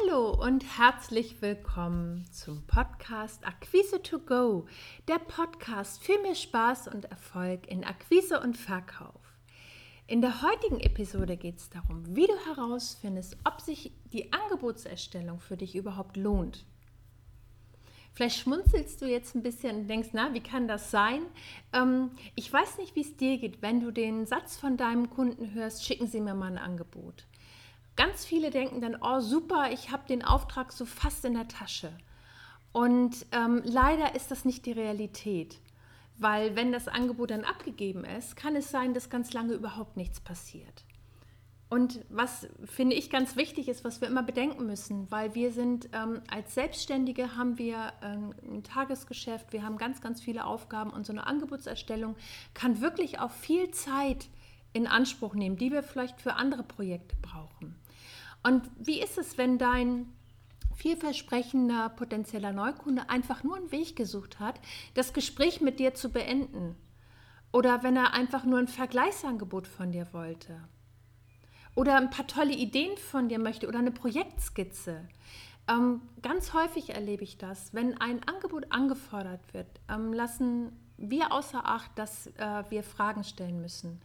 Hallo und herzlich willkommen zum Podcast Akquise to Go, der Podcast für mehr Spaß und Erfolg in Akquise und Verkauf. In der heutigen Episode geht es darum, wie du herausfindest, ob sich die Angebotserstellung für dich überhaupt lohnt. Vielleicht schmunzelst du jetzt ein bisschen und denkst, na, wie kann das sein? Ähm, ich weiß nicht, wie es dir geht, wenn du den Satz von deinem Kunden hörst, schicken Sie mir mal ein Angebot. Ganz viele denken dann, oh super, ich habe den Auftrag so fast in der Tasche. Und ähm, leider ist das nicht die Realität, weil wenn das Angebot dann abgegeben ist, kann es sein, dass ganz lange überhaupt nichts passiert. Und was finde ich ganz wichtig ist, was wir immer bedenken müssen, weil wir sind ähm, als Selbstständige haben wir ähm, ein Tagesgeschäft, wir haben ganz, ganz viele Aufgaben und so eine Angebotserstellung kann wirklich auch viel Zeit in Anspruch nehmen, die wir vielleicht für andere Projekte brauchen. Und wie ist es, wenn dein vielversprechender potenzieller Neukunde einfach nur einen Weg gesucht hat, das Gespräch mit dir zu beenden? Oder wenn er einfach nur ein Vergleichsangebot von dir wollte? Oder ein paar tolle Ideen von dir möchte oder eine Projektskizze? Ähm, ganz häufig erlebe ich das, wenn ein Angebot angefordert wird, ähm, lassen wir außer Acht, dass äh, wir Fragen stellen müssen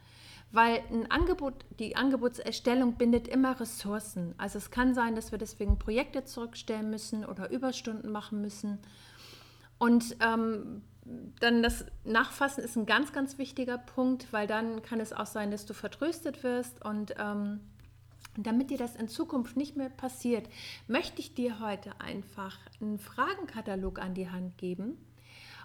weil ein Angebot, die Angebotserstellung bindet immer Ressourcen. Also es kann sein, dass wir deswegen Projekte zurückstellen müssen oder Überstunden machen müssen. Und ähm, dann das Nachfassen ist ein ganz, ganz wichtiger Punkt, weil dann kann es auch sein, dass du vertröstet wirst. Und ähm, damit dir das in Zukunft nicht mehr passiert, möchte ich dir heute einfach einen Fragenkatalog an die Hand geben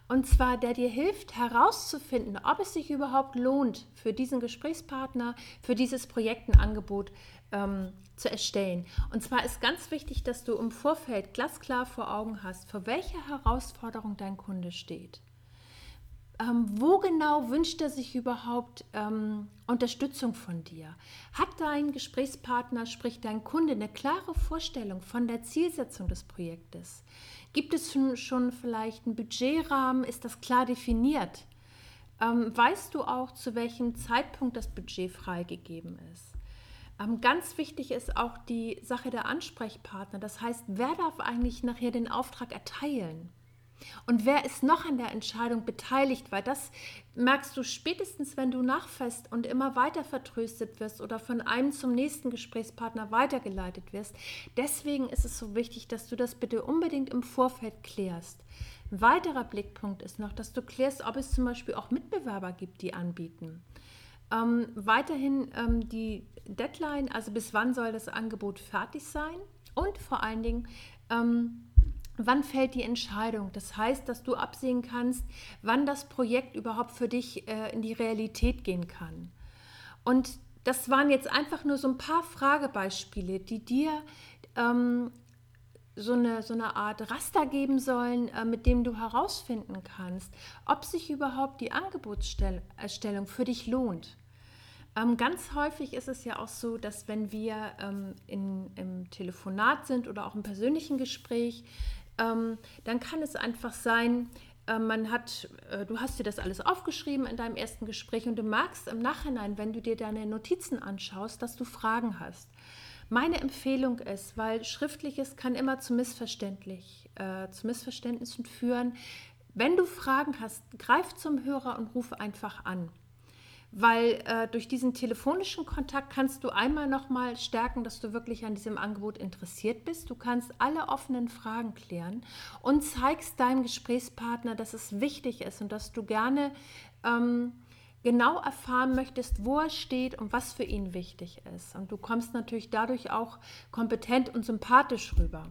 und zwar, der dir hilft herauszufinden, ob es sich überhaupt lohnt, für diesen Gesprächspartner, für dieses Projekt ein Angebot ähm, zu erstellen. Und zwar ist ganz wichtig, dass du im Vorfeld glasklar vor Augen hast, vor welcher Herausforderung dein Kunde steht. Ähm, wo genau wünscht er sich überhaupt ähm, Unterstützung von dir? Hat dein Gesprächspartner, sprich dein Kunde, eine klare Vorstellung von der Zielsetzung des Projektes? Gibt es schon, schon vielleicht einen Budgetrahmen? Ist das klar definiert? Ähm, weißt du auch, zu welchem Zeitpunkt das Budget freigegeben ist? Ähm, ganz wichtig ist auch die Sache der Ansprechpartner. Das heißt, wer darf eigentlich nachher den Auftrag erteilen? Und wer ist noch an der Entscheidung beteiligt? Weil das merkst du spätestens, wenn du nachfasst und immer weiter vertröstet wirst oder von einem zum nächsten Gesprächspartner weitergeleitet wirst. Deswegen ist es so wichtig, dass du das bitte unbedingt im Vorfeld klärst. Ein weiterer Blickpunkt ist noch, dass du klärst, ob es zum Beispiel auch Mitbewerber gibt, die anbieten. Ähm, weiterhin ähm, die Deadline, also bis wann soll das Angebot fertig sein und vor allen Dingen, ähm, wann fällt die Entscheidung? Das heißt, dass du absehen kannst, wann das Projekt überhaupt für dich äh, in die Realität gehen kann. Und das waren jetzt einfach nur so ein paar Fragebeispiele, die dir ähm, so, eine, so eine Art Raster geben sollen, äh, mit dem du herausfinden kannst, ob sich überhaupt die Angebotserstellung für dich lohnt. Ähm, ganz häufig ist es ja auch so, dass wenn wir ähm, in, im Telefonat sind oder auch im persönlichen Gespräch, ähm, dann kann es einfach sein, äh, man hat, äh, du hast dir das alles aufgeschrieben in deinem ersten Gespräch und du magst im Nachhinein, wenn du dir deine Notizen anschaust, dass du Fragen hast. Meine Empfehlung ist, weil schriftliches kann immer zu, missverständlich, äh, zu Missverständnissen führen, wenn du Fragen hast, greif zum Hörer und ruf einfach an weil äh, durch diesen telefonischen Kontakt kannst du einmal nochmal stärken, dass du wirklich an diesem Angebot interessiert bist. Du kannst alle offenen Fragen klären und zeigst deinem Gesprächspartner, dass es wichtig ist und dass du gerne ähm, genau erfahren möchtest, wo er steht und was für ihn wichtig ist. Und du kommst natürlich dadurch auch kompetent und sympathisch rüber.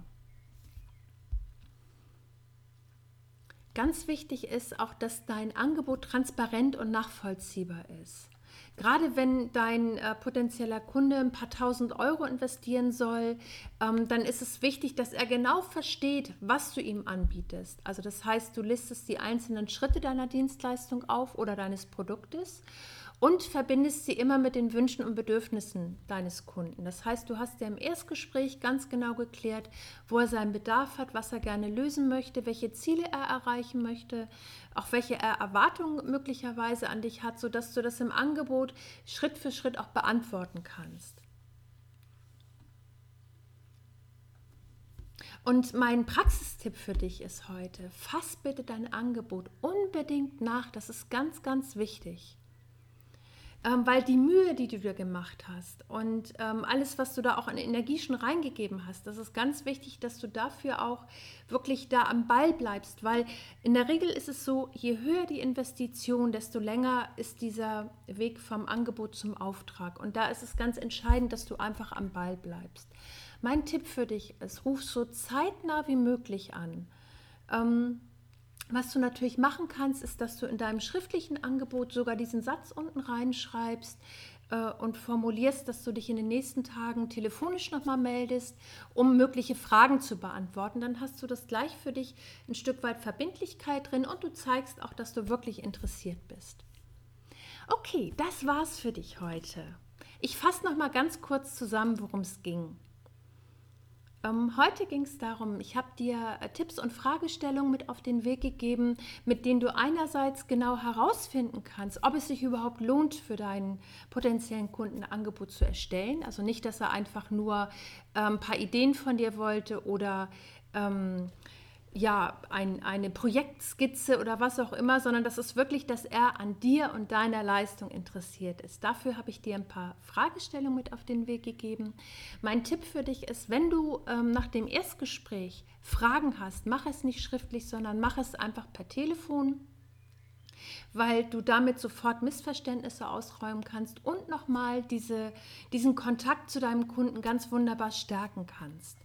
Ganz wichtig ist auch, dass dein Angebot transparent und nachvollziehbar ist. Gerade wenn dein äh, potenzieller Kunde ein paar tausend Euro investieren soll, ähm, dann ist es wichtig, dass er genau versteht, was du ihm anbietest. Also das heißt, du listest die einzelnen Schritte deiner Dienstleistung auf oder deines Produktes und verbindest sie immer mit den Wünschen und Bedürfnissen deines Kunden. Das heißt, du hast ja im Erstgespräch ganz genau geklärt, wo er seinen Bedarf hat, was er gerne lösen möchte, welche Ziele er erreichen möchte, auch welche er Erwartungen möglicherweise an dich hat, sodass du das im Angebot Schritt für Schritt auch beantworten kannst. Und mein Praxistipp für dich ist heute, fass bitte dein Angebot unbedingt nach. Das ist ganz, ganz wichtig ähm, weil die Mühe, die du dir gemacht hast und ähm, alles, was du da auch an Energie schon reingegeben hast, das ist ganz wichtig, dass du dafür auch wirklich da am Ball bleibst, weil in der Regel ist es so, je höher die Investition, desto länger ist dieser Weg vom Angebot zum Auftrag. Und da ist es ganz entscheidend, dass du einfach am Ball bleibst. Mein Tipp für dich ist, ruf so zeitnah wie möglich an. Ähm, was du natürlich machen kannst, ist, dass du in deinem schriftlichen Angebot sogar diesen Satz unten reinschreibst äh, und formulierst, dass du dich in den nächsten Tagen telefonisch nochmal meldest, um mögliche Fragen zu beantworten. Dann hast du das gleich für dich ein Stück weit Verbindlichkeit drin und du zeigst auch, dass du wirklich interessiert bist. Okay, das war's für dich heute. Ich fasse nochmal ganz kurz zusammen, worum es ging. Ähm, heute ging es darum, ich habe dir äh, Tipps und Fragestellungen mit auf den Weg gegeben, mit denen du einerseits genau herausfinden kannst, ob es sich überhaupt lohnt, für deinen potenziellen Kunden ein Angebot zu erstellen. Also nicht, dass er einfach nur ein paar Ideen von dir wollte oder ähm, ja, ein, eine Projektskizze oder was auch immer, sondern das ist wirklich, dass er an dir und deiner Leistung interessiert ist. Dafür habe ich dir ein paar Fragestellungen mit auf den Weg gegeben. Mein Tipp für dich ist, wenn du ähm, nach dem Erstgespräch Fragen hast, mach es nicht schriftlich, sondern mach es einfach per Telefon weil du damit sofort Missverständnisse ausräumen kannst und nochmal diese, diesen Kontakt zu deinem Kunden ganz wunderbar stärken kannst.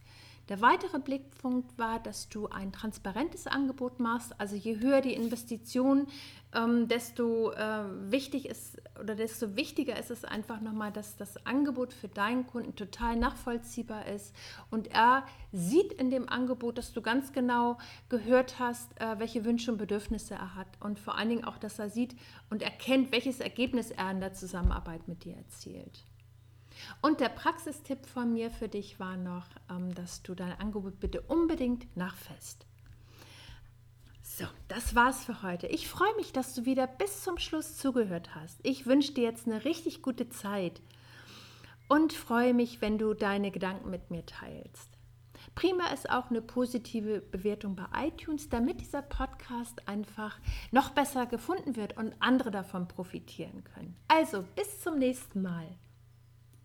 Der weitere Blickpunkt war, dass du ein transparentes Angebot machst. Also je höher die Investition, ähm, desto äh, wichtig ist oder desto wichtiger ist es einfach nochmal, dass das Angebot für deinen Kunden total nachvollziehbar ist und er sieht in dem Angebot, dass du ganz genau gehört hast, äh, welche Wünsche und Bedürfnisse er hat und vor allen Dingen auch, dass er sieht und erkennt, welches Ergebnis er in der Zusammenarbeit mit dir erzielt. Und der Praxistipp von mir für dich war noch, ähm, dass du dein Angebot bitte unbedingt nachfasst. So, das war's für heute. Ich freue mich, dass du wieder bis zum Schluss zugehört hast. Ich wünsche dir jetzt eine richtig gute Zeit und freue mich, wenn du deine Gedanken mit mir teilst. Prima ist auch eine positive Bewertung bei iTunes, damit dieser Podcast einfach noch besser gefunden wird und andere davon profitieren können. Also, bis zum nächsten Mal.